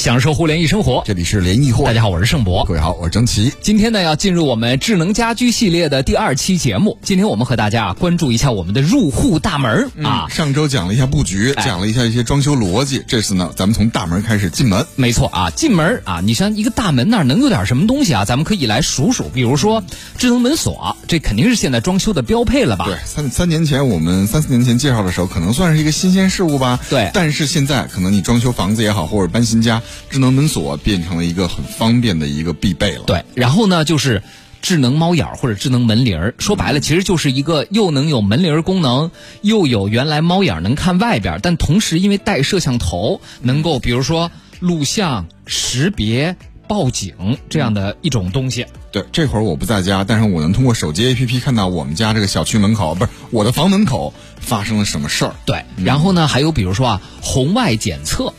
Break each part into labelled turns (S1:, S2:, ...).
S1: 享受互联易生活。
S2: 这里是联谊货，
S1: 大家好，我是盛博。
S2: 各位好，我是张琪。
S1: 今天呢，要进入我们智能家居系列的第二期节目。今天我们和大家啊关注一下我们的入户大门啊。
S2: 上周讲了一下布局，讲了一下一些装修逻辑。这次呢，咱们从大门开始进门。
S1: 没错啊，进门啊，你像一个大门那儿能有点什么东西啊？咱们可以来数数，比如说智能门锁，这肯定是现在装修的标配了吧？
S2: 对，三三年前我们三四年前介绍的时候，可能算是一个新鲜事物吧。
S1: 对，
S2: 但是现在可能你装修房子也好，或者搬新家，智能门锁变成了一个很方便的一个必备了。
S1: 对，然后呢，就是智能猫眼或者智能门铃儿，说白了，其实就是一个又能有门铃儿功能，又有原来猫眼能看外边，但同时因为带摄像头，能够比如说录像、识别、报警这样的一种东西。
S2: 对，这会儿我不在家，但是我能通过手机 APP 看到我们家这个小区门口，不是我的房门口发生了什么事儿。
S1: 对，然后呢，还有比如说啊，红外检测。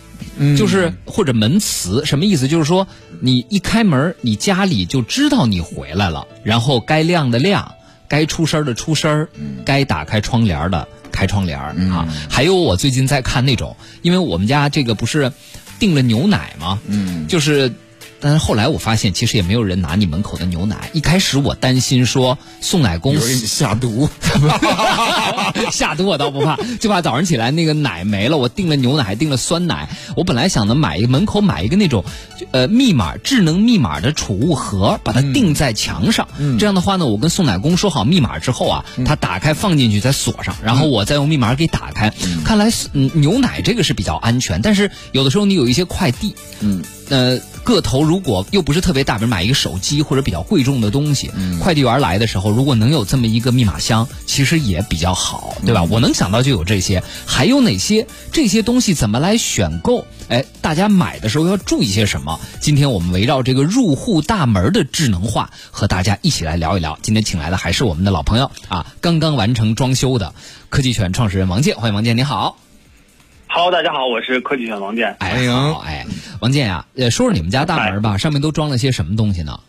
S1: 就是或者门磁什么意思？就是说你一开门，你家里就知道你回来了，然后该亮的亮，该出声的出声，该打开窗帘的开窗帘啊。还有我最近在看那种，因为我们家这个不是订了牛奶吗？嗯，就是。但是后来我发现，其实也没有人拿你门口的牛奶。一开始我担心说送奶工
S2: 下毒，
S1: 下毒我倒不怕，就怕早上起来那个奶没了。我订了牛奶，还订了酸奶。我本来想着买一个门口买一个那种，呃，密码智能密码的储物盒，把它钉在墙上。这样的话呢，我跟送奶工说好密码之后啊，他打开放进去再锁上，然后我再用密码给打开。看来嗯，牛奶这个是比较安全，但是有的时候你有一些快递，嗯。呃，个头如果又不是特别大，比如买一个手机或者比较贵重的东西，快递员来的时候，如果能有这么一个密码箱，其实也比较好，对吧？我能想到就有这些，还有哪些这些东西怎么来选购？哎，大家买的时候要注意些什么？今天我们围绕这个入户大门的智能化，和大家一起来聊一聊。今天请来的还是我们的老朋友啊，刚刚完成装修的科技犬创始人王健，欢迎王健，你好。
S3: Hello，大家好，我是科技犬王健。
S1: 欢迎，哎，王健呀，呃，说说你们家大门吧，上面都装了些什么东西呢？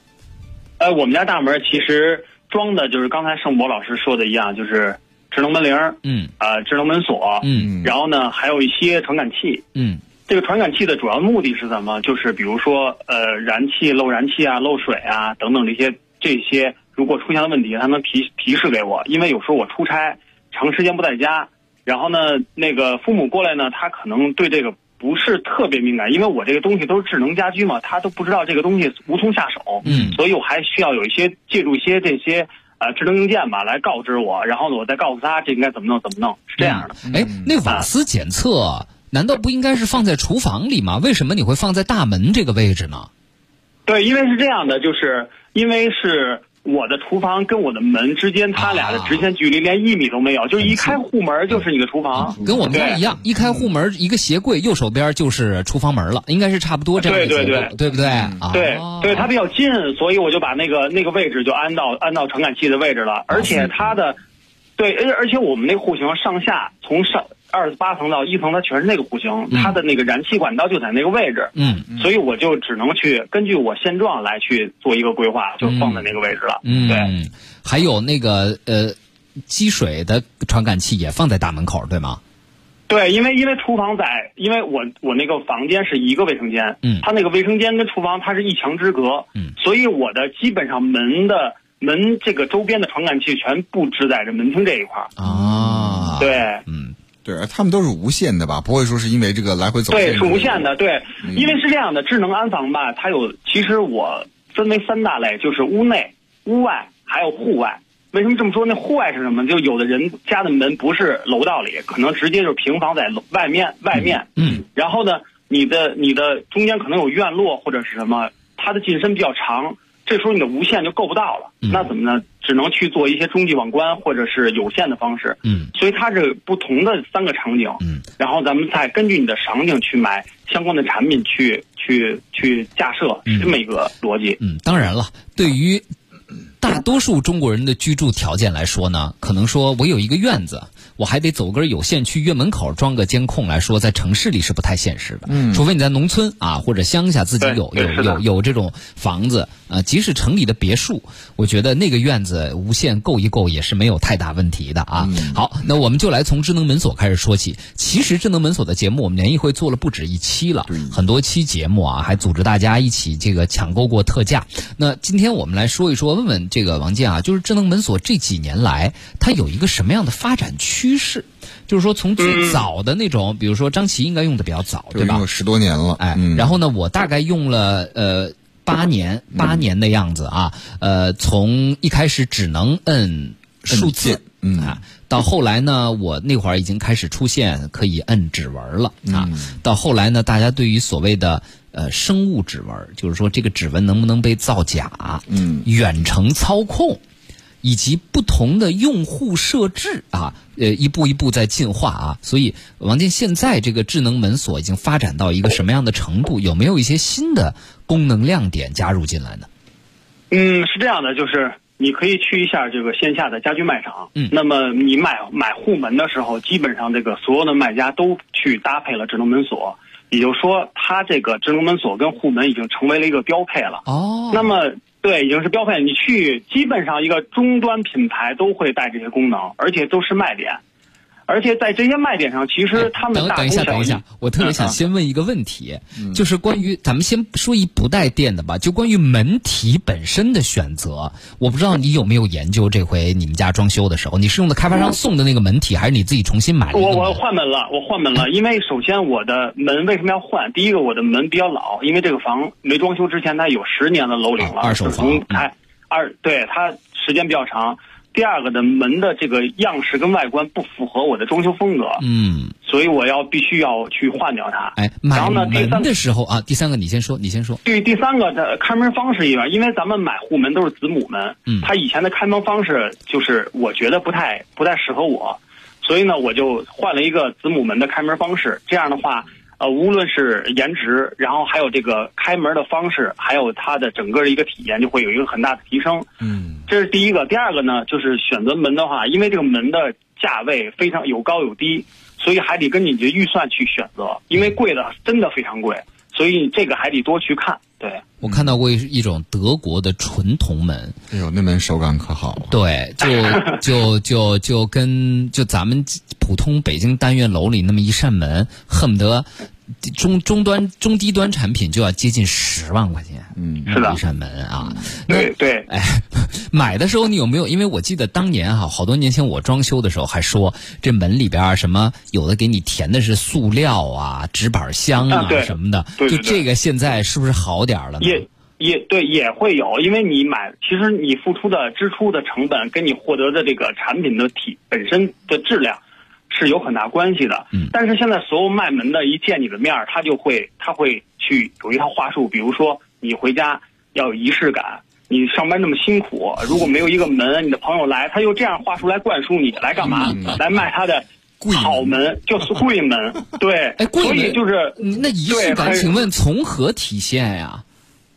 S3: 呃，我们家大门其实装的就是刚才盛博老师说的一样，就是智能门铃，嗯，呃，智能门锁，嗯，然后呢，还有一些传感器，嗯，这个传感器的主要目的是什么？就是比如说，呃，燃气漏燃气啊、漏水啊等等这些这些，如果出现了问题，它能提提示给我，因为有时候我出差长时间不在家。然后呢，那个父母过来呢，他可能对这个不是特别敏感，因为我这个东西都是智能家居嘛，他都不知道这个东西无从下手，嗯，所以我还需要有一些借助一些这些呃智能硬件吧来告知我，然后呢，我再告诉他这应该怎么弄怎么弄，是这样的。
S1: 哎，那瓦斯检测难道不应该是放在厨房里吗？为什么你会放在大门这个位置呢？
S3: 对，因为是这样的，就是因为是。我的厨房跟我的门之间，它俩的直线距离连一米都没有，就是一开户门就是你的厨房，
S1: 跟我们家一样，一开户门一个鞋柜右手边就是厨房门了，应该是差不多这样的
S3: 对对对，
S1: 对不对？
S3: 对对，它比较近，所以我就把那个那个位置就安到安到传感器的位置了，而且它的，对，而而且我们那户型上下从上。二十八层到一层，它全是那个户型，它的那个燃气管道就在那个位置，嗯，所以我就只能去根据我现状来去做一个规划，就放在那个位置了。嗯，对，
S1: 还有那个呃，积水的传感器也放在大门口，对吗？
S3: 对，因为因为厨房在，因为我我那个房间是一个卫生间，嗯，它那个卫生间跟厨房它是一墙之隔，嗯，所以我的基本上门的门这个周边的传感器全布置在这门厅这一块儿
S1: 啊，
S3: 对，
S2: 嗯。对，他们都是无线的吧？不会说是因为这个来回走。
S3: 对，是无线的。对，因为是这样的，智能安防吧，它有其实我分为三大类，就是屋内、屋外还有户外。为什么这么说？那户外是什么？就有的人家的门不是楼道里，可能直接就是平房在外面外面。嗯。然后呢，你的你的中间可能有院落或者是什么，它的进深比较长。这时候你的无线就够不到了，那怎么呢？只能去做一些中继网关或者是有线的方式。嗯，所以它是不同的三个场景。嗯，然后咱们再根据你的场景去买相关的产品，去去去架设，是这么一个逻辑。
S1: 嗯，当然了，对于大多数中国人的居住条件来说呢，可能说我有一个院子。我还得走根有线去院门口装个监控来说，在城市里是不太现实的。嗯，除非你在农村啊或者乡下自己有有有有这种房子啊，即使城里的别墅，我觉得那个院子无限够一够也是没有太大问题的啊。好，那我们就来从智能门锁开始说起。其实智能门锁的节目，我们联谊会做了不止一期了，很多期节目啊，还组织大家一起这个抢购过特价。那今天我们来说一说，问问这个王健啊，就是智能门锁这几年来，它有一个什么样的发展趋？势，就是说从最早的那种，比如说张琪应该用的比较早，对吧？
S2: 用了十多年了，
S1: 哎，然后呢，我大概用了呃八年，八年的样子啊，呃，从一开始只能摁数字，嗯。啊，到后来呢，我那会儿已经开始出现可以摁指纹了啊，到后来呢，大家对于所谓的呃生物指纹，就是说这个指纹能不能被造假，嗯，远程操控。以及不同的用户设置啊，呃，一步一步在进化啊，所以王健现在这个智能门锁已经发展到一个什么样的程度？有没有一些新的功能亮点加入进来呢？
S3: 嗯，是这样的，就是你可以去一下这个线下的家居卖场，嗯，那么你买买户门的时候，基本上这个所有的卖家都去搭配了智能门锁，也就是说，它这个智能门锁跟户门已经成为了一个标配了。哦，那么。对，已经是标配。你去基本上一个终端品牌都会带这些功能，而且都是卖点。而且在这些卖点上，其实他们
S1: 等等一下，等一下，我特别想先问一个问题，就是关于咱们先说一不带电的吧，就关于门体本身的选择，我不知道你有没有研究这回你们家装修的时候，你是用的开发商送的那个门体，还是你自己重新买的？
S3: 我我换门了，我换门了，因为首先我的门为什么要换？第一个，我的门比较老，因为这个房没装修之前它有十年的楼龄了，
S1: 二手房，
S3: 开二对它时间比较长。第二个的门的这个样式跟外观不符合我的装修风格，嗯，所以我要必须要去换掉它。
S1: 哎，然后呢，第三的时候啊，第三个你先说，你先说。
S3: 对，第三个的开门方式一样，因为咱们买户门都是子母门，嗯，它以前的开门方式就是我觉得不太不太适合我，所以呢，我就换了一个子母门的开门方式。这样的话。呃，无论是颜值，然后还有这个开门的方式，还有它的整个的一个体验，就会有一个很大的提升。嗯，这是第一个。第二个呢，就是选择门的话，因为这个门的价位非常有高有低，所以还得根据你的预算去选择。因为贵的真的非常贵，所以这个还得多去看。对
S1: 我看到过一一种德国的纯铜门，
S2: 哎呦，那门手感可好了。
S1: 对，就 就就就跟就咱们普通北京单元楼里那么一扇门，恨不得。中中端中低端产品就要接近十万块钱，
S3: 嗯，是的，
S1: 一扇门啊，
S3: 对对，
S1: 哎，买的时候你有没有？因为我记得当年哈，好多年前我装修的时候还说，这门里边什么有的给你填的是塑料啊、纸板箱啊什么的，就这个现在是不是好点了？
S3: 也也对，也会有，因为你买，其实你付出的支出的成本跟你获得的这个产品的体本身的质量。是有很大关系的，嗯，但是现在所有卖门的一见你的面儿，他就会他会去有一套话术，比如说你回家要有仪式感，你上班那么辛苦，如果没有一个门，你的朋友来，他又这样话术来灌输你，来干嘛？来卖他的好门，就是贵门，对，
S1: 哎，
S3: 所以就是
S1: 那仪式感，请问从何体现呀？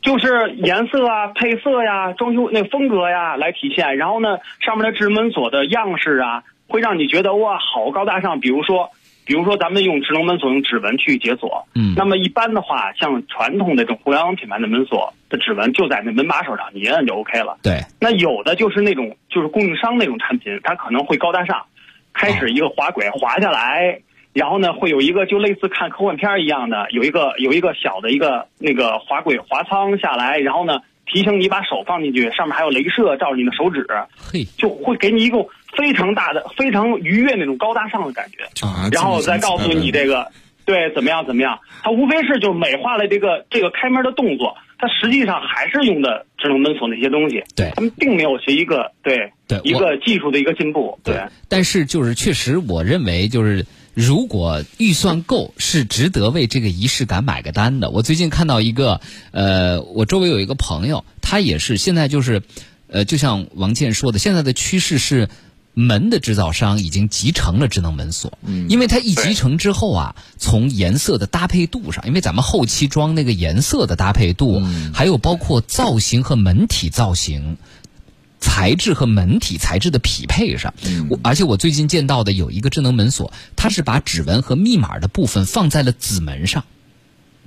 S3: 就是颜色啊、配色呀、装修那风格呀来体现，然后呢，上面的智门锁的样式啊。会让你觉得哇，好高大上。比如说，比如说咱们用智能门锁用指纹去解锁，嗯，那么一般的话，像传统的这种互联网品牌的门锁的指纹就在那门把手上，你一摁就 OK 了。
S1: 对。
S3: 那有的就是那种就是供应商那种产品，它可能会高大上，开始一个滑轨滑下来，然后呢会有一个就类似看科幻片一样的，有一个有一个小的一个那个滑轨滑仓下来，然后呢提醒你把手放进去，上面还有镭射照着你的手指，嘿，就会给你一个。非常大的、非常愉悦那种高大上的感觉，然后再告诉你这个，对，怎么样怎么样？它无非是就美化了这个这个开门的动作，它实际上还是用的智能门锁那些东西。
S1: 对，
S3: 他们并没有学一个对对一个技术的一个进步。对，
S1: 但是就是确实，我认为就是如果预算够，是值得为这个仪式感买个单的。我最近看到一个，呃，我周围有一个朋友，他也是现在就是，呃，就像王健说的，现在的趋势是。门的制造商已经集成了智能门锁，因为它一集成之后啊，从颜色的搭配度上，因为咱们后期装那个颜色的搭配度，还有包括造型和门体造型，材质和门体材质的匹配上。我而且我最近见到的有一个智能门锁，它是把指纹和密码的部分放在了子门上。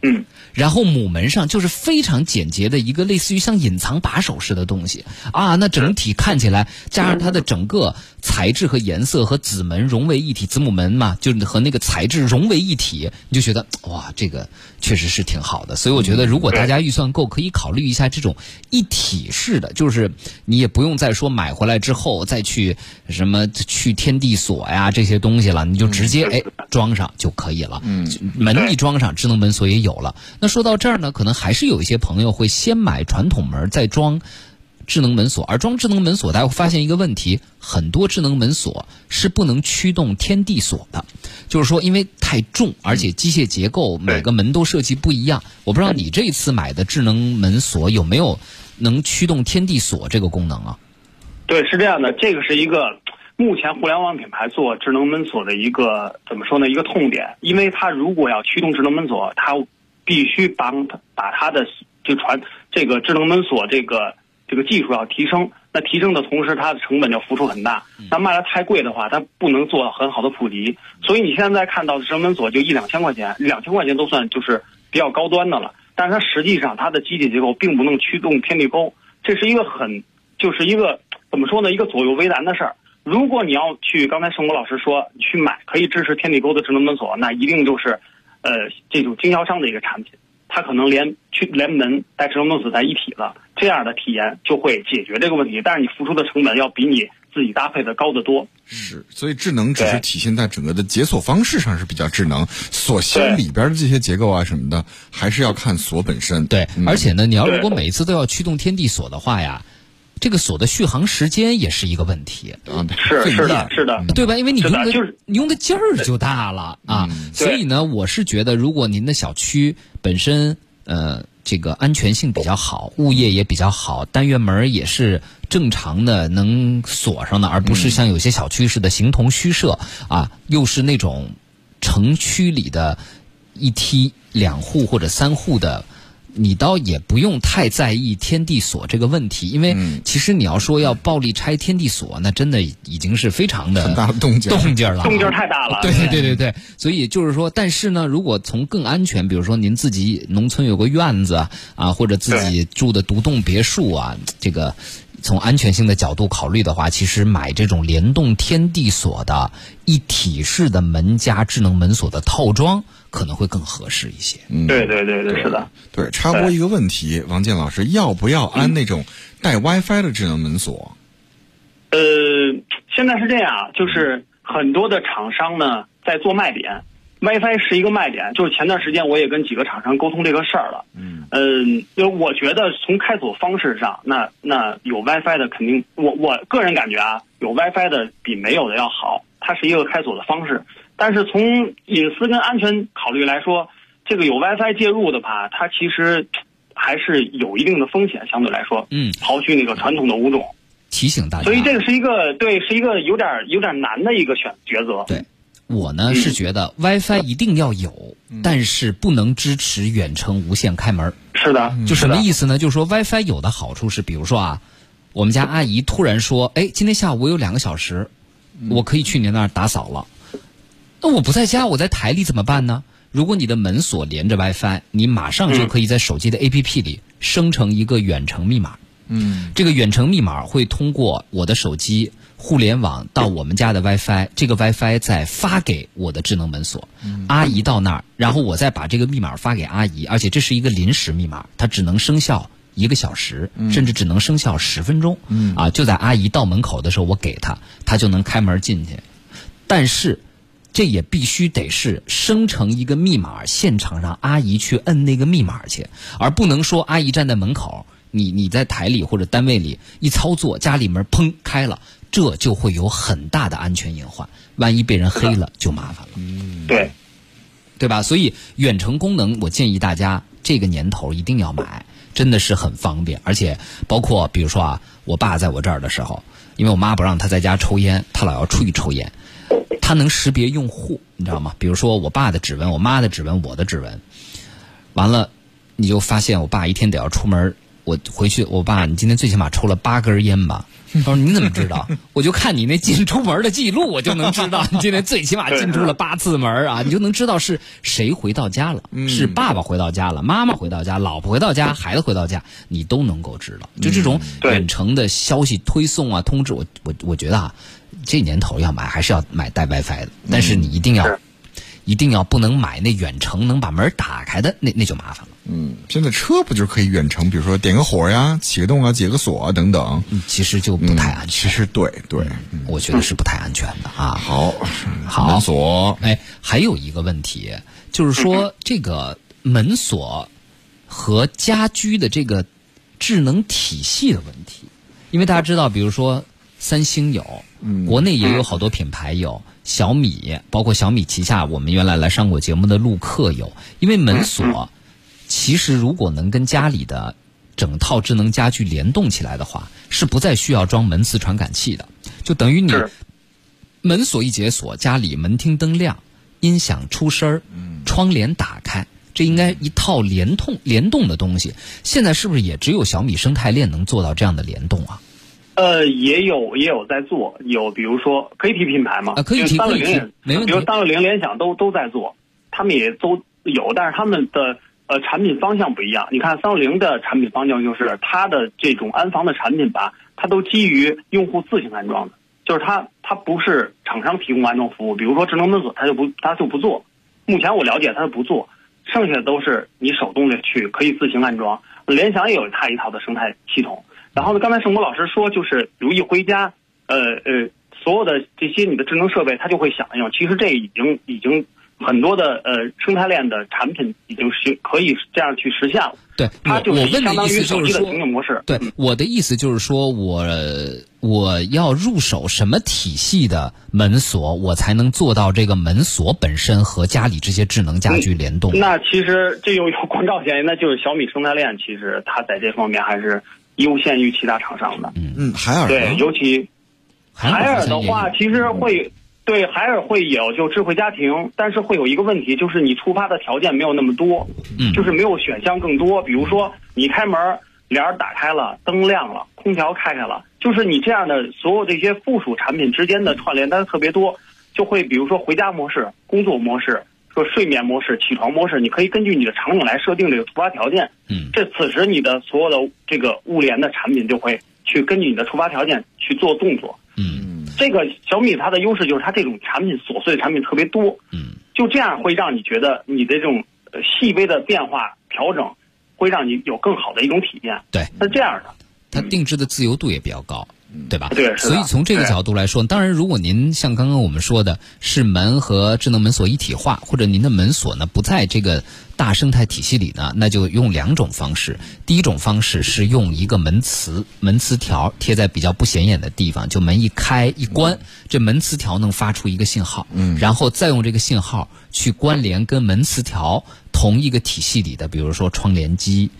S3: 嗯。
S1: 然后母门上就是非常简洁的一个类似于像隐藏把手似的东西啊，那整体看起来加上它的整个材质和颜色和子门融为一体，子母门嘛，就是和那个材质融为一体，你就觉得哇，这个确实是挺好的。所以我觉得，如果大家预算够，可以考虑一下这种一体式的，就是你也不用再说买回来之后再去什么去天地锁呀这些东西了，你就直接哎装上就可以了。嗯，门一装上，智能门锁也有有了。那说到这儿呢，可能还是有一些朋友会先买传统门，再装智能门锁。而装智能门锁，大家会发现一个问题：很多智能门锁是不能驱动天地锁的，就是说因为太重，而且机械结构每个门都设计不一样。我不知道你这次买的智能门锁有没有能驱动天地锁这个功能啊？
S3: 对，是这样的，这个是一个目前互联网品牌做智能门锁的一个怎么说呢？一个痛点，因为它如果要驱动智能门锁，它必须帮他把他的就传这个智能门锁这个这个技术要提升，那提升的同时，它的成本就付出很大。那卖的太贵的话，它不能做很好的普及。所以你现在看到的智能门锁就一两千块钱，两千块钱都算就是比较高端的了。但是它实际上它的机体结构并不能驱动天地钩，这是一个很就是一个怎么说呢？一个左右为难的事儿。如果你要去刚才盛博老师说去买可以支持天地钩的智能门锁，那一定就是。呃，这种经销商的一个产品，它可能连去连门带智能门锁在一体了，这样的体验就会解决这个问题。但是你付出的成本要比你自己搭配的高得多。
S2: 是，所以智能只是体现在整个的解锁方式上是比较智能，锁芯里边的这些结构啊什么的，还是要看锁本身。
S1: 对，而且呢，你要如果每一次都要驱动天地锁的话呀。这个锁的续航时间也是一个问题，
S3: 是是的，是的，
S1: 对吧？因为你用的你用的劲儿就大了啊，所以呢，我是觉得，如果您的小区本身呃这个安全性比较好，物业也比较好，单元门也是正常的能锁上的，而不是像有些小区似的形同虚设啊，又是那种城区里的一梯两户或者三户的。你倒也不用太在意天地锁这个问题，因为其实你要说要暴力拆天地锁，那真的已经是非常的
S2: 很大动静
S1: 动静了，
S3: 动静太大了。
S1: 对对对对，所以就是说，但是呢，如果从更安全，比如说您自己农村有个院子啊，或者自己住的独栋别墅啊，这个从安全性的角度考虑的话，其实买这种联动天地锁的一体式的门加智能门锁的套装。可能会更合适一些。
S3: 嗯，对对对对，是的。
S2: 对，插播一个问题，王健老师，要不要安那种带 WiFi 的智能门锁？
S3: 呃，现在是这样，就是很多的厂商呢在做卖点，WiFi 是一个卖点。就是前段时间我也跟几个厂商沟通这个事儿了。嗯嗯，就我觉得从开锁方式上，那那有 WiFi 的肯定，我我个人感觉啊，有 WiFi 的比没有的要好。它是一个开锁的方式。但是从隐私跟安全考虑来说，这个有 WiFi 介入的吧，它其实还是有一定的风险，相对来说，
S1: 嗯，
S3: 刨去那个传统的五种，
S1: 提醒大家，
S3: 所以这个是一个对，是一个有点有点难的一个选抉择。
S1: 对，我呢是觉得 WiFi 一定要有，但是不能支持远程无线开门。
S3: 是的，
S1: 就什么意思呢？就是说 WiFi 有的好处是，比如说啊，我们家阿姨突然说，哎，今天下午我有两个小时，我可以去你那儿打扫了。那我不在家，我在台里怎么办呢？如果你的门锁连着 WiFi，你马上就可以在手机的 APP 里生成一个远程密码。
S2: 嗯，
S1: 这个远程密码会通过我的手机互联网到我们家的 WiFi，这个 WiFi 再发给我的智能门锁。嗯阿姨到那儿，然后我再把这个密码发给阿姨，而且这是一个临时密码，它只能生效一个小时，甚至只能生效十分钟。嗯啊，就在阿姨到门口的时候，我给她，她就能开门进去。但是。这也必须得是生成一个密码，现场让阿姨去摁那个密码去，而不能说阿姨站在门口，你你在台里或者单位里一操作，家里门砰开了，这就会有很大的安全隐患，万一被人黑了就麻烦了。
S3: 嗯，对，
S1: 对吧？所以远程功能，我建议大家这个年头一定要买，真的是很方便，而且包括比如说啊，我爸在我这儿的时候，因为我妈不让他在家抽烟，他老要出去抽烟。它能识别用户，你知道吗？比如说我爸的指纹、我妈的指纹、我的指纹，完了，你就发现我爸一天得要出门，我回去，我爸你今天最起码抽了八根烟吧？他说你怎么知道？我就看你那进出门的记录，我就能知道你今天最起码进出了八次门啊，你就能知道是谁回到家了，是爸爸回到家了，妈妈回到家，老婆回到家，孩子回到家，你都能够知道。就这种远程的消息推送啊，通知我，我我觉得啊，这年头要买还是要买带 WiFi 的，但是你一定要。一定要不能买那远程能把门打开的，那那就麻烦了。
S2: 嗯，现在车不就可以远程，比如说点个火呀、启个动啊、解个锁啊等等。
S1: 嗯，其实就不太安全。
S2: 其实对对，
S1: 我觉得是不太安全的啊。
S2: 好，
S1: 好
S2: 门锁。
S1: 哎，还有一个问题，就是说 这个门锁和家居的这个智能体系的问题，因为大家知道，比如说三星有，国内也有好多品牌有。小米，包括小米旗下我们原来来上过节目的陆客有，因为门锁，其实如果能跟家里的整套智能家居联动起来的话，是不再需要装门磁传感器的，就等于你门锁一解锁，家里门厅灯亮，音响出声儿，窗帘打开，这应该一套联通联动的东西。现在是不是也只有小米生态链能做到这样的联动啊？
S3: 呃，也有也有在做，有比如说可以提品牌吗？
S1: 啊，可以提，
S3: 三六
S1: 零，
S3: 比如三六零、联想都都在做，他们也都有，但是他们的呃产品方向不一样。你看三六零的产品方向就是它的这种安防的产品吧，它都基于用户自行安装的，就是它它不是厂商提供安装服务，比如说智能门锁，它就不它就不做。目前我了解它不做，剩下的都是你手动的去可以自行安装。联想也有它一套的生态系统。然后呢？刚才盛博老师说，就是如一回家，呃呃，所有的这些你的智能设备，它就会响应。其实这已经已经很多的呃生态链的产品已经是可以这样去实现了。
S1: 对，
S3: 它就是
S1: 相
S3: 当于手机的情景模式。
S1: 对，我的意思就是说，我我要入手什么体系的门锁，我才能做到这个门锁本身和家里这些智能家居联动？
S3: 那其实这又有光照嫌疑，那就是小米生态链，其实它在这方面还是。优先于其他厂商的，
S2: 嗯嗯，海尔
S3: 对，尤其海尔的话，其实会对海尔会有就智慧家庭，但是会有一个问题，就是你触发的条件没有那么多，
S1: 嗯，
S3: 就是没有选项更多。比如说你开门，帘打开了，灯亮了，空调开开了，就是你这样的所有这些附属产品之间的串联单特别多，就会比如说回家模式、工作模式。说睡眠模式、起床模式，你可以根据你的场景来设定这个触发条件。
S1: 嗯，
S3: 这此时你的所有的这个物联的产品就会去根据你的触发条件去做动作。
S1: 嗯，
S3: 这个小米它的优势就是它这种产品琐碎的产品特别多。
S1: 嗯，
S3: 就这样会让你觉得你的这种细微的变化调整，会让你有更好的一种体验。
S1: 对，
S3: 是这样的。
S1: 它定制的自由度也比较高。对吧？
S3: 对，
S1: 所以从这个角度来说，当然，如果您像刚刚我们说的，是门和智能门锁一体化，或者您的门锁呢不在这个大生态体系里呢，那就用两种方式。第一种方式是用一个门磁门磁条贴在比较不显眼的地方，就门一开一关，这门磁条能发出一个信号，
S2: 嗯，
S1: 然后再用这个信号去关联跟门磁条同一个体系里的，比如说窗帘机。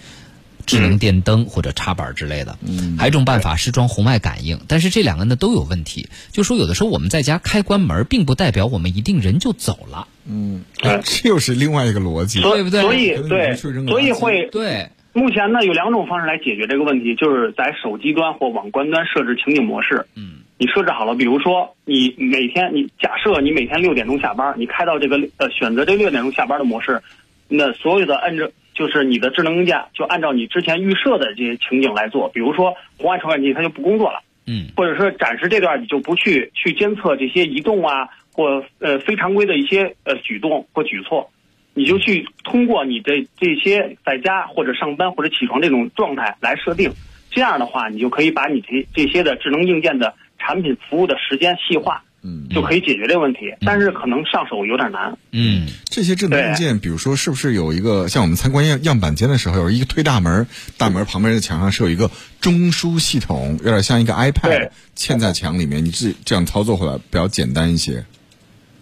S1: 智能电灯或者插板之类的，还有一种办法是装红外感应，但是这两个呢都有问题。就说有的时候我们在家开关门，并不代表我们一定人就走了。
S2: 嗯，这又是另外一个逻辑，
S3: 对
S1: 不对？
S3: 所以对，所以会
S1: 对。
S3: 目前呢有两种方式来解决这个问题，就是在手机端或网关端设置情景模式。
S1: 嗯，
S3: 你设置好了，比如说你每天你假设你每天六点钟下班，你开到这个呃选择这六点钟下班的模式，那所有的按照。就是你的智能硬件就按照你之前预设的这些情景来做，比如说红外传感器它就不工作了，
S1: 嗯，
S3: 或者说暂时这段你就不去去监测这些移动啊或呃非常规的一些呃举动或举措，你就去通过你的这些在家或者上班或者起床这种状态来设定，这样的话你就可以把你这这些的智能硬件的产品服务的时间细化。
S2: 嗯，
S3: 就可以解决这个问题，但是可能上手有点难。
S1: 嗯，
S2: 这些智能硬件，比如说，是不是有一个像我们参观样样板间的时候，有一个推大门，大门旁边的墙上是有一个中枢系统，有点像一个 iPad 嵌在墙里面，你这这样操作回来比较简单一些。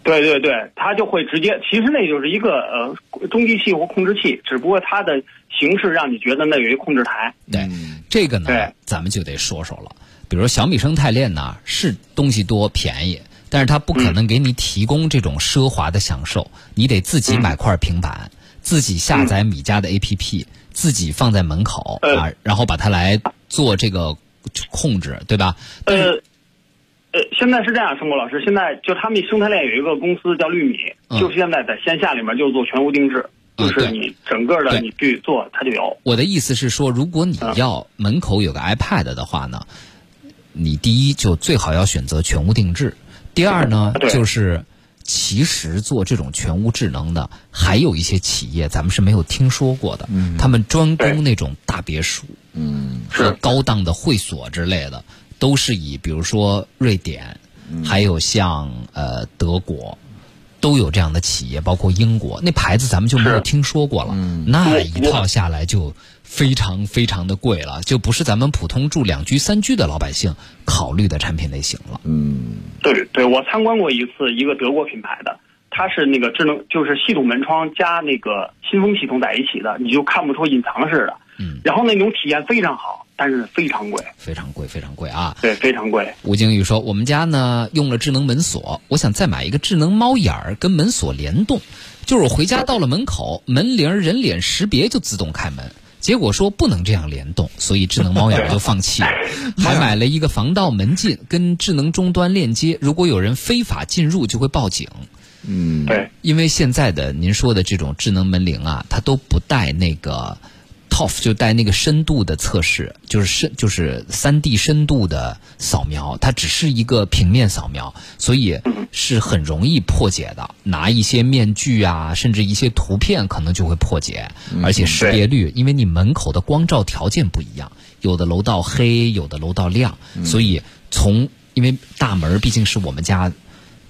S3: 对对对，它就会直接，其实那就是一个呃中继器或控制器，只不过它的形式让你觉得那有一控制台。
S1: 对，这个呢，咱们就得说说了。比如说小米生态链呢，是东西多便宜，但是它不可能给你提供这种奢华的享受。你得自己买块平板，自己下载米家的 APP，自己放在门口啊，然后把它来做这个控制，对吧？
S3: 呃，呃，现在是这样，陈国老师，现在就他们生态链有一个公司叫绿米，就是现在在线下里面就做全屋定制，就是你整个的你去做，它就有。
S1: 我的意思是说，如果你要门口有个 iPad 的话呢，你第一就最好要选择全屋定制，第二呢就是。其实做这种全屋智能的，还有一些企业咱们是没有听说过的。嗯，他们专攻那种大别墅，嗯，和高档的会所之类的，都是以比如说瑞典，还有像呃德国，都有这样的企业，包括英国，那牌子咱们就没有听说过了。嗯，那一套下来就。非常非常的贵了，就不是咱们普通住两居三居的老百姓考虑的产品类型了。
S3: 嗯，对对，我参观过一次一个德国品牌的，它是那个智能，就是系统门窗加那个新风系统在一起的，你就看不出隐藏式的。嗯，然后那种体验非常好，但是非常贵，
S1: 非常贵，非常贵啊！
S3: 对，非常贵。
S1: 吴景宇说：“我们家呢用了智能门锁，我想再买一个智能猫眼儿跟门锁联动，就是我回家到了门口，门铃人脸识别就自动开门。”结果说不能这样联动，所以智能猫眼就放弃了。还买了一个防盗门禁，跟智能终端链接，如果有人非法进入就会报警。
S3: 嗯，对，
S1: 因为现在的您说的这种智能门铃啊，它都不带那个。TOF 就带那个深度的测试，就是深就是三 D 深度的扫描，它只是一个平面扫描，所以是很容易破解的。拿一些面具啊，甚至一些图片，可能就会破解。而且识别率，因为你门口的光照条件不一样，有的楼道黑，有的楼道亮，所以从因为大门毕竟是我们家。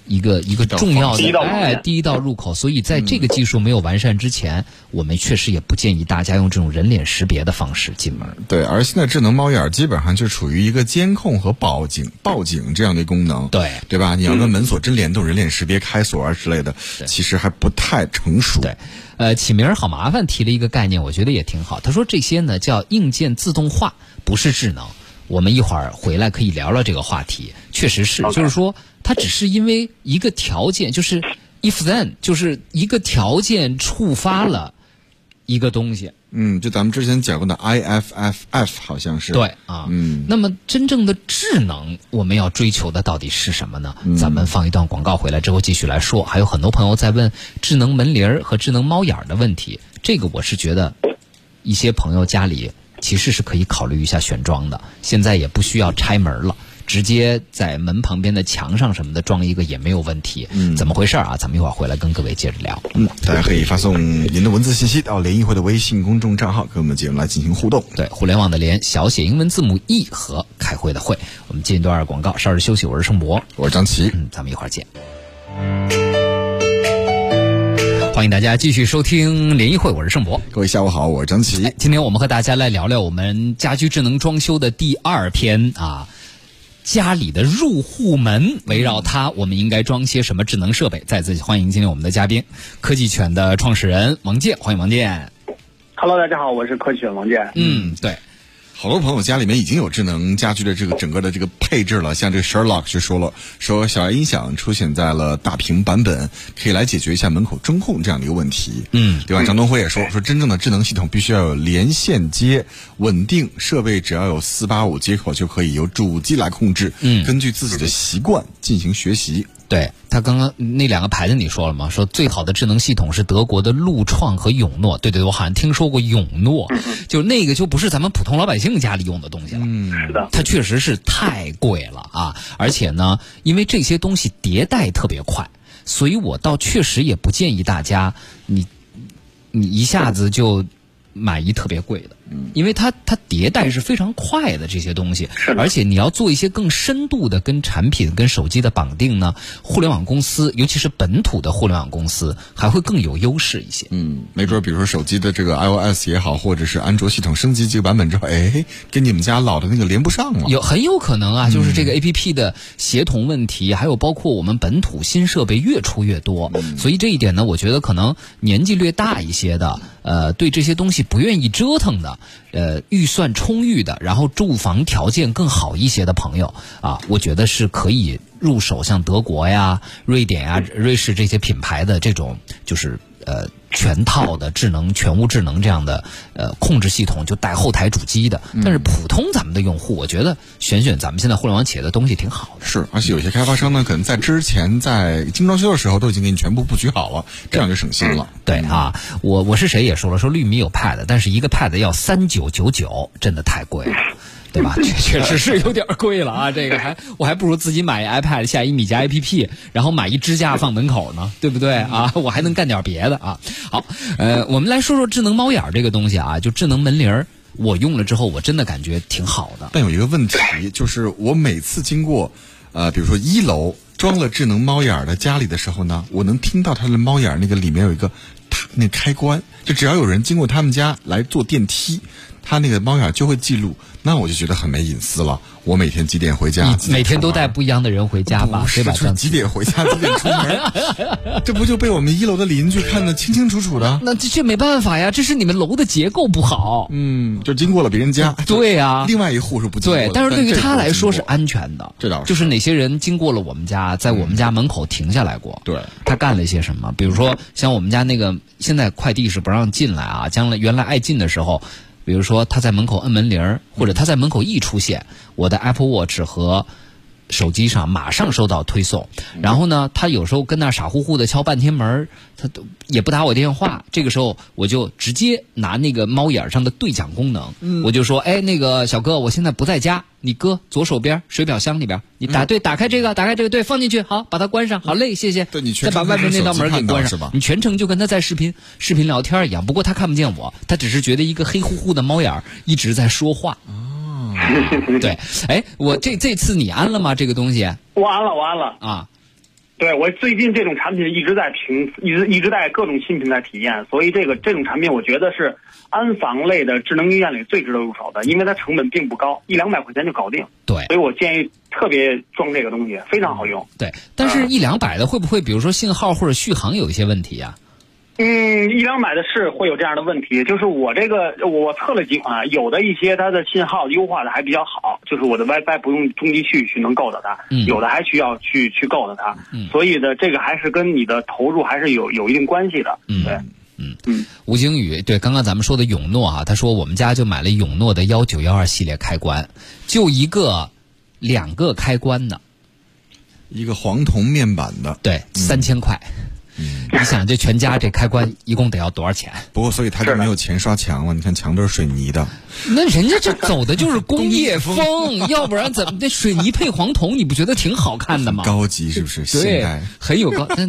S1: 一个一个重要的哎，第一道入口，所以在这个技术没有完善之前，我们确实也不建议大家用这种人脸识别的方式进门。
S2: 对，而现在智能猫眼基本上就处于一个监控和报警、报警这样的功能。
S1: 对，
S2: 对吧？你要跟门锁真联动、人脸识别开锁啊之类的，其实还不太成熟。
S1: 对，呃，起名好麻烦，提了一个概念，我觉得也挺好。他说这些呢叫硬件自动化，不是智能。我们一会儿回来可以聊聊这个话题。确实是，就是说。它只是因为一个条件，就是 if then，就是一个条件触发了一个东西。
S2: 嗯，就咱们之前讲过的 IFFF，好像是。
S1: 对啊，嗯。那么真正的智能，我们要追求的到底是什么呢？咱们放一段广告回来之后继续来说。还有很多朋友在问智能门铃儿和智能猫眼儿的问题，这个我是觉得一些朋友家里其实是可以考虑一下选装的，现在也不需要拆门了。直接在门旁边的墙上什么的装一个也没有问题。嗯，怎么回事啊？咱们一会儿回来跟各位接着聊。
S2: 嗯，大家可以发送您的文字信息到联谊会的微信公众账号，跟我们节目来进行互动。
S1: 对，互联网的联，小写英文字母 E 和开会的会。我们进一段广告，稍事休息。我是盛博，
S2: 我是张琪。
S1: 嗯，咱们一会儿见。欢迎大家继续收听联谊会，我是盛博。
S2: 各位下午好，我是张琪。
S1: 今天我们和大家来聊聊我们家居智能装修的第二篇啊。家里的入户门围绕它，我们应该装些什么智能设备？再次欢迎今天我们的嘉宾，科技犬的创始人王健，欢迎王健。
S3: Hello，大家好，我是科技犬王健。
S1: 嗯，对。
S2: 好多朋友家里面已经有智能家居的这个整个的这个配置了，像这个 Sherlock 就说了，说小爱音响出现在了大屏版本，可以来解决一下门口中控这样的一个问题。嗯，对吧？张东辉也说，说真正的智能系统必须要有连线接，稳定设备只要有四八五接口就可以由主机来控制，嗯，根据自己的习惯进行学习。
S1: 对他刚刚那两个牌子你说了吗？说最好的智能系统是德国的路创和永诺。对对，我好像听说过永诺，就那个就不是咱们普通老百姓家里用的东西了。
S3: 嗯，是的，
S1: 它确实是太贵了啊！而且呢，因为这些东西迭代特别快，所以我倒确实也不建议大家你你一下子就买一特别贵的。因为它它迭代是非常快的这些东西，而且你要做一些更深度的跟产品跟手机的绑定呢，互联网公司尤其是本土的互联网公司还会更有优势一些。
S2: 嗯，没准比如说手机的这个 iOS 也好，或者是安卓系统升级几个版本之后，哎，跟你们家老的那个连不上了。
S1: 有很有可能啊，就是这个 APP 的协同问题，还有包括我们本土新设备越出越多，所以这一点呢，我觉得可能年纪略大一些的，呃，对这些东西不愿意折腾的。呃，预算充裕的，然后住房条件更好一些的朋友啊，我觉得是可以入手像德国呀、瑞典呀、瑞士这些品牌的这种，就是呃全套的智能、全屋智能这样的呃控制系统，就带后台主机的。但是普通咱们的用户，我觉得选选咱们现在互联网企业的东西挺好的。
S2: 是，而且有些开发商呢，可能在之前在精装修的时候都已经给你全部布局好了，这样就省心了。
S1: 对啊，我我是谁也说了，说绿米有 Pad，但是一个 Pad 要三九九九，真的太贵了。对吧？确确实是有点贵了啊！这个还我还不如自己买 iPad 下一米家 APP，然后买一支架放门口呢，对不对啊？我还能干点别的啊！好，呃，我们来说说智能猫眼这个东西啊，就智能门铃儿，我用了之后，我真的感觉挺好的。
S2: 但有一个问题，就是我每次经过，呃，比如说一楼装了智能猫眼的家里的时候呢，我能听到它的猫眼那个里面有一个那开关，就只要有人经过他们家来坐电梯。它那个猫眼就会记录，那我就觉得很没隐私了。我每天几点回家？
S1: 每天都带不一样的人回家吧？
S2: 对吧？几点回家？几点出门？这不就被我们一楼的邻居看得清清楚楚的？
S1: 那这这没办法呀，这是你们楼的结构不好。
S2: 嗯，就经过了别人家。
S1: 对呀，
S2: 另外一户是不经过。
S1: 对，但是对于他来说是安全的。
S2: 这倒是。
S1: 就是哪些人经过了我们家，在我们家门口停下来过？
S2: 对。
S1: 他干了一些什么？比如说，像我们家那个，现在快递是不让进来啊。将来原来爱进的时候。比如说，他在门口摁门铃儿或者他在门口一出现，我的 Apple Watch 和手机上马上收到推送。然后呢，他有时候跟那傻乎乎的敲半天门他都也不打我电话。这个时候，我就直接拿那个猫眼上的对讲功能，我就说：“哎，那个小哥，我现在不在家。”你搁左手边水表箱里边，你打对，打开这个，打开这个，对，放进去，好，把它关上，好嘞，谢谢。
S2: 对你
S1: 再把外面那道门给关上，你全程就跟他在视频视频聊天一样。不过他看不见我，他只是觉得一个黑乎乎的猫眼一直在说话。哦，对，哎，我这这次你安了吗？这个东西？
S3: 我安了，我安了啊。对我最近这种产品一直在评，一直一直在各种新品在体验，所以这个这种产品我觉得是安防类的智能医院里最值得入手的，因为它成本并不高，一两百块钱就搞定。
S1: 对，
S3: 所以我建议特别装这个东西，非常好用。
S1: 对，但是一两百的会不会，比如说信号或者续航有一些问题呀？
S3: 嗯，一两百的是会有这样的问题，就是我这个我测了几款，有的一些它的信号优化的还比较好，就是我的 WiFi 不用中继续去能够到它，有的还需要去去够到它，所以呢，这个还是跟你的投入还是有有一定关系的。对，
S1: 嗯嗯，吴京宇，对，刚刚咱们说的永诺啊，他说我们家就买了永诺的幺九幺二系列开关，就一个两个开关的，
S2: 一个黄铜面板的，
S1: 对，三千块。你想这全家这开关一共得要多少钱？
S2: 不过所以他就没有钱刷墙了。你看墙都是水泥的，
S1: 那人家这 走的就是工业风，要不然怎么这水泥配黄铜？你不觉得挺好看的吗？
S2: 高级是不是？
S1: 对，很有高。那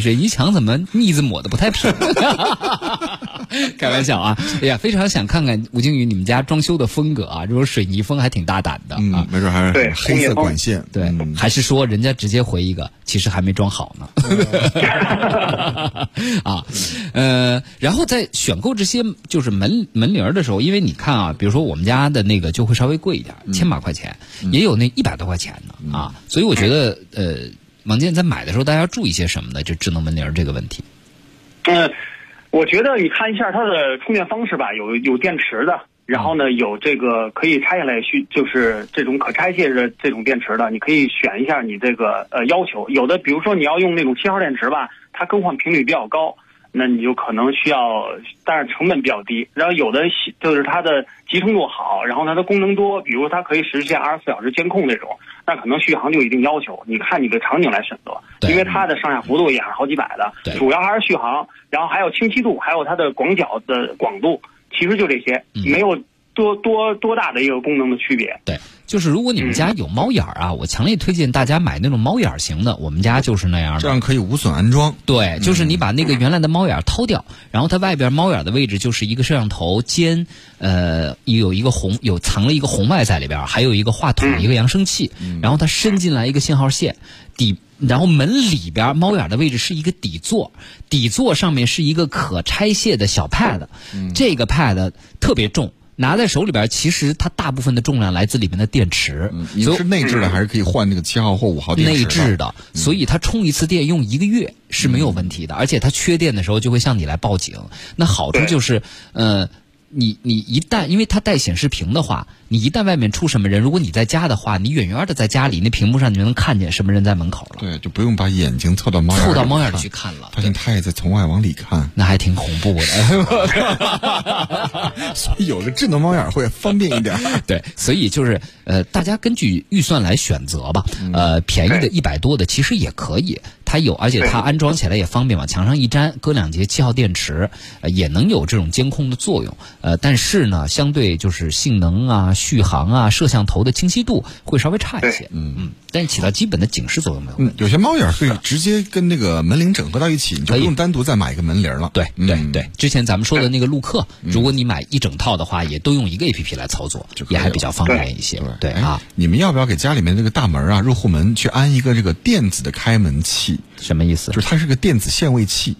S1: 水泥墙怎么腻子抹的不太平？开玩笑啊！哎呀，非常想看看吴靖宇你们家装修的风格啊！这种水泥风还挺大胆的啊，
S2: 没准还是黑色管线。
S1: 对，还是说人家直接回一个，其实还没装好呢。啊，呃，然后在选购这些就是门门铃的时候，因为你看啊，比如说我们家的那个就会稍微贵一点，千把块钱，也有那一百多块钱的啊，所以我觉得呃，王健在买的时候，大家要注意些什么呢？就智能门铃这个问题。
S3: 嗯，我觉得你看一下它的充电方式吧，有有电池的。然后呢，有这个可以拆下来需就是这种可拆卸的这种电池的，你可以选一下你这个呃要求。有的比如说你要用那种七号电池吧，它更换频率比较高，那你就可能需要，但是成本比较低。然后有的就是它的集成度好，然后它的功能多，比如它可以实现二十四小时监控那种，那可能续航就有一定要求。你看你的场景来选择，因为它的上下幅度也是好几百的，主要还是续航，然后还有清晰度，还有它的广角的广度。其实就这些，没有多多多大的一个功能的区别。
S1: 对，就是如果你们家有猫眼儿啊，我强烈推荐大家买那种猫眼儿型的。我们家就是那样的，
S2: 这样可以无损安装。
S1: 对，就是你把那个原来的猫眼儿掏掉，然后它外边猫眼的位置就是一个摄像头兼呃有一个红有藏了一个红外在里边，还有一个话筒一个扬声器，然后它伸进来一个信号线底。然后门里边猫眼的位置是一个底座，底座上面是一个可拆卸的小 pad，这个 pad 特别重，拿在手里边其实它大部分的重量来自里面的电池。
S2: 你是内置的还是可以换那个七号或五号电
S1: 池？内置的，所以它充一次电用一个月是没有问题的，而且它缺电的时候就会向你来报警。那好处就是，呃。你你一旦因为它带显示屏的话，你一旦外面出什么人，如果你在家的话，你远远的在家里那屏幕上你就能看见什么人在门口了。
S2: 对，就不用把眼睛凑到猫眼
S1: 凑到猫眼里去看了。
S2: 发现他也在从外往里看，
S1: 那还挺恐怖的。
S2: 所以有个智能猫眼会方便一点。
S1: 对，所以就是呃，大家根据预算来选择吧。呃，便宜的一百多的其实也可以。它有，而且它安装起来也方便往，墙上一粘，搁两节七号电池，呃，也能有这种监控的作用。呃，但是呢，相对就是性能啊、续航啊、摄像头的清晰度会稍微差一些。嗯嗯，但是起到基本的警示作用没有。
S2: 嗯，有些猫眼可以直接跟那个门铃整合到一起，你就不用单独再买一个门铃了。
S1: 对对对，之前咱们说的那个陆客，如果你买一整套的话，也都用一个 A P P 来操作，也还比较方便一些。对啊，
S2: 你们要不要给家里面这个大门啊、入户门去安一个这个电子的开门器？
S1: 什么意思？
S2: 就是它是个电子限位器。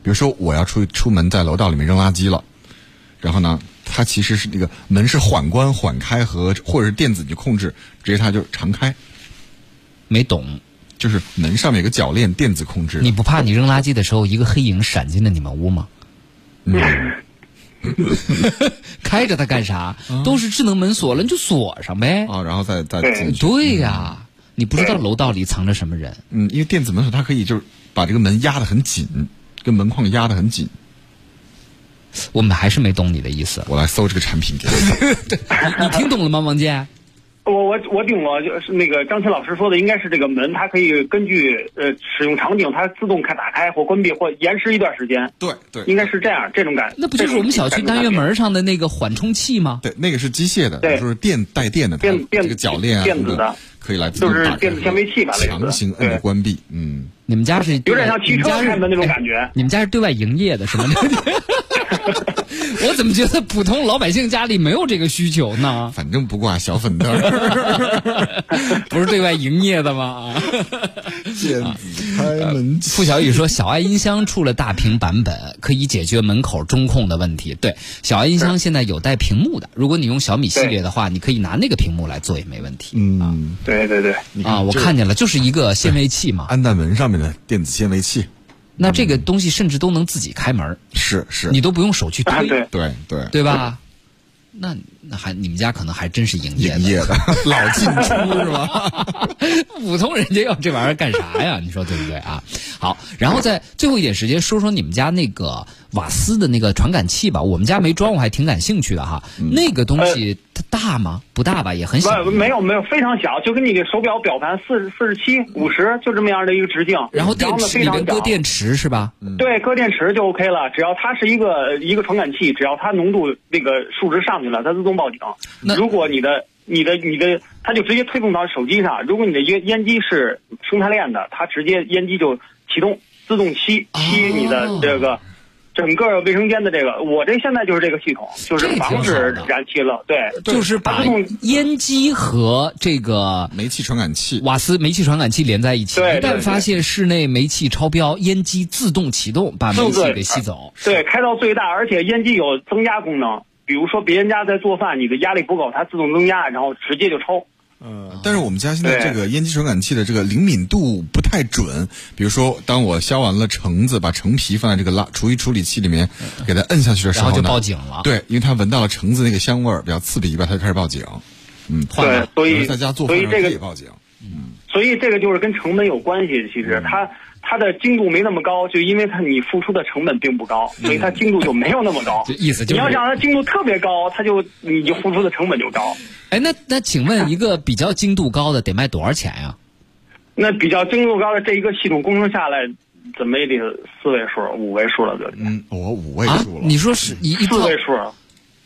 S2: 比如说，我要出出门，在楼道里面扔垃圾了，然后呢，它其实是那个门是缓关、缓开和或者是电子去控制，直接它就常开。
S1: 没懂，
S2: 就是门上面有个铰链，电子控制。
S1: 你不怕你扔垃圾的时候，一个黑影闪进了你们屋吗？嗯，开着它干啥？都是智能门锁了，你就锁上呗。
S2: 啊，然后再再进去。
S1: 对呀。你不知道楼道里藏着什么人？
S2: 嗯，因为电子门锁它可以就是把这个门压得很紧，跟门框压得很紧。
S1: 我们还是没懂你的意思。
S2: 我来搜这个产品给你。
S1: 你听懂了吗，王健？
S3: 我我我顶了，就是那个张琴老师说的，应该是这个门，它可以根据呃使用场景，它自动开打开或关闭或延时一段时间。
S2: 对对，
S3: 应该是这样，这种感。
S1: 那不就是我们小区单元门上的那个缓冲器吗？
S2: 对，那个是机械的，就是电带电的，
S3: 电电
S2: 这个铰链啊，
S3: 电子的，
S2: 可以来
S3: 就是电子纤维器吧，
S2: 强行摁着关闭。嗯，
S1: 你们家是
S3: 有点像汽车开门那种感觉。
S1: 你们家是对外营业的，是吗？我怎么觉得普通老百姓家里没有这个需求呢？
S2: 反正不挂小粉灯，
S1: 不是对外营业的吗？
S2: 电子开门。
S1: 付小雨说：“小爱音箱出了大屏版本，可以解决门口中控的问题。对，小爱音箱现在有带屏幕的，如果你用小米系列的话，你可以拿那个屏幕来做也没问题。
S3: 嗯，对对对，
S1: 啊，我看见了，就是一个 纤维器嘛，
S2: 安在门上面的电子纤维器。”
S1: 那这个东西甚至都能自己开门，
S2: 是是，
S1: 你都不用手去推，
S3: 对。
S2: 对对，
S1: 对吧？那那还你们家可能还真是营业
S2: 的，老进出是吧？
S1: 普通人家要这玩意儿干啥呀？你说对不对啊？好，然后在最后一点时间说说你们家那个瓦斯的那个传感器吧。我们家没装，我还挺感兴趣的哈。那个东西它大吗？不大吧？也很小。
S3: 没有没有，非常小，就跟你的手表表盘四十四十七五十就这么样的一个直径。
S1: 然后电池里面搁电池是吧？
S3: 对，搁电池就 OK 了。只要它是一个一个传感器，只要它浓度那个数值上去了，它自动报警。如果你的、你的、你的，它就直接推送到手机上。如果你的烟烟机是生态链的，它直接烟机就启动，自动吸吸你的这个整个卫生间的这个。我这现在就是这个系统，就是防止燃气了。对，
S1: 就是把烟机和这个
S2: 煤气传感器、
S1: 瓦斯煤气传感器连在一起。一旦发现室内煤气超标，烟机自动启动，把煤气给吸走。
S3: 对，开到最大，而且烟机有增压功能。比如说别人家在做饭，你的压力不够，它自动增压，然后直接就抽。
S2: 嗯，但是我们家现在这个烟机传感器的这个灵敏度不太准。比如说，当我削完了橙子，把橙皮放在这个拉厨余处理器里面，给它摁下去的时候，
S1: 然后就报警了。
S2: 对，因为它闻到了橙子那个香味儿比较刺鼻吧，它就开始报警。嗯，
S3: 对，所以
S2: 在家做饭
S3: 所以这个
S2: 也报警。
S3: 嗯，所以这个就是跟成本有关系。其实它。它的精度没那么高，就因为它你付出的成本并不高，所以它精度就没有那么高。
S1: 意思就是
S3: 你要让它精度特别高，它就你就付出的成本就高。
S1: 哎，那那请问一个比较精度高的得卖多少钱呀？
S3: 那比较精度高的这一个系统工程下来，怎么也得四位数、五位数了，就
S2: 嗯，我五位数了。
S1: 你说是一
S3: 四位数？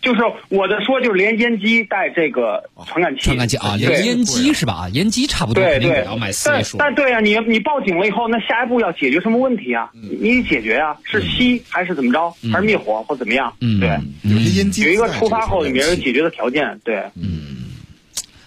S3: 就是我的说，就是连烟机带这个传感器，
S1: 传感器啊，连烟机是吧？啊，烟机差不多肯定得要买四位数。
S3: 但对啊，你你报警了以后，那下一步要解决什么问题啊？你解决啊？是吸还是怎么着？还是灭火或怎么样？对，
S2: 有些烟机
S3: 有一个出发后里面有解决的条件。对，
S1: 嗯，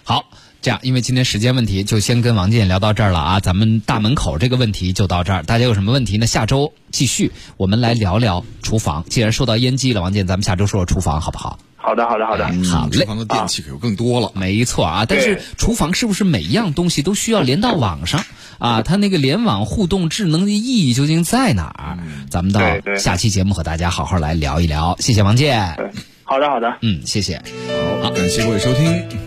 S1: 好。这样，因为今天时间问题，就先跟王健聊到这儿了啊。咱们大门口这个问题就到这儿，大家有什么问题呢？下周继续，我们来聊聊厨房。既然说到烟机了，王健，咱们下周说说厨房好不好？
S3: 好的，好的，好的。
S1: 好嘞。
S2: 厨房的电器可就更多了。
S1: 没错啊，但是厨房是不是每一样东西都需要连到网上啊？它那个联网互动智能的意义究竟在哪儿？咱们到下期节目和大家好好来聊一聊。谢谢王健。
S3: 好的，好的。
S1: 嗯，谢谢。
S2: 好，感谢各位收听。